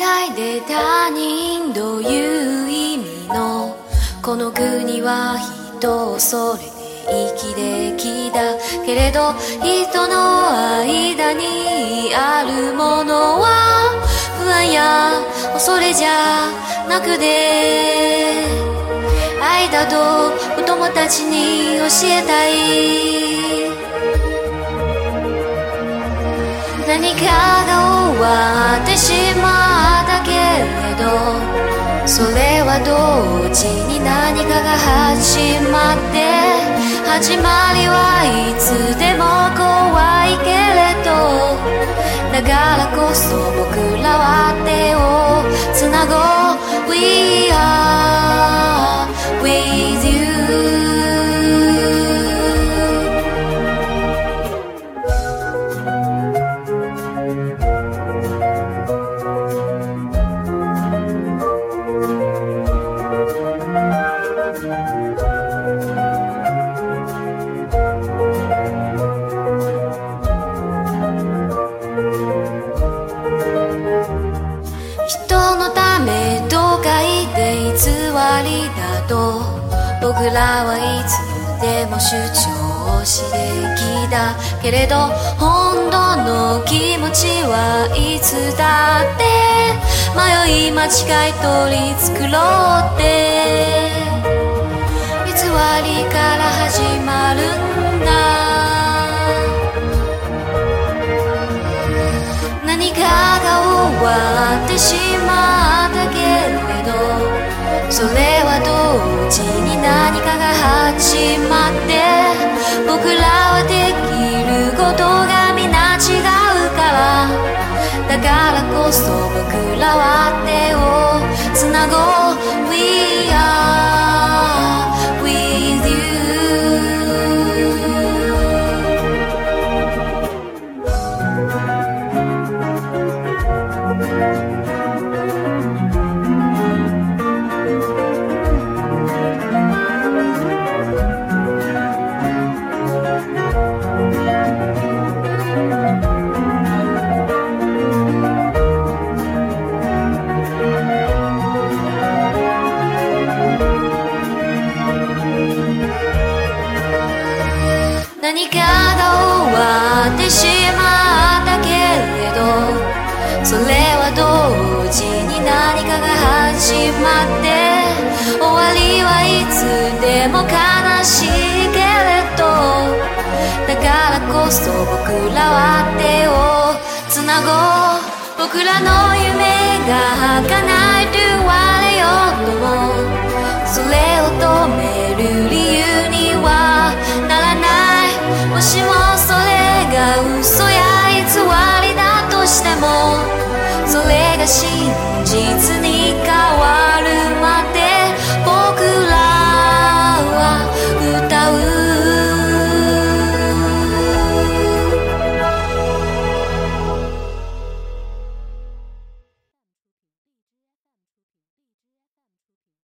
界で他人という意味のこの国は人それで生きてきたけれど人の間にあるものは不安や恐れじゃなくて愛だとお友達に教えたい何かが終わってしまったけれどそれは同時に何かが始まって始まりはいつでも怖いけれどだからこそ僕僕らはいつでも主張してきたけれど本当の気持ちはいつだって迷い間違い取り繕って偽りから始まるんだ何かが終わってしまったけれどそれ地に何かが始まって僕らはできることが皆違うからだからこそ僕ら何かが終わってしまったけれどそれは同時に何かが始まって終わりはいつでも悲しいけれどだからこそ僕らは手をつなごう。僕らの夢が儚いや偽りだ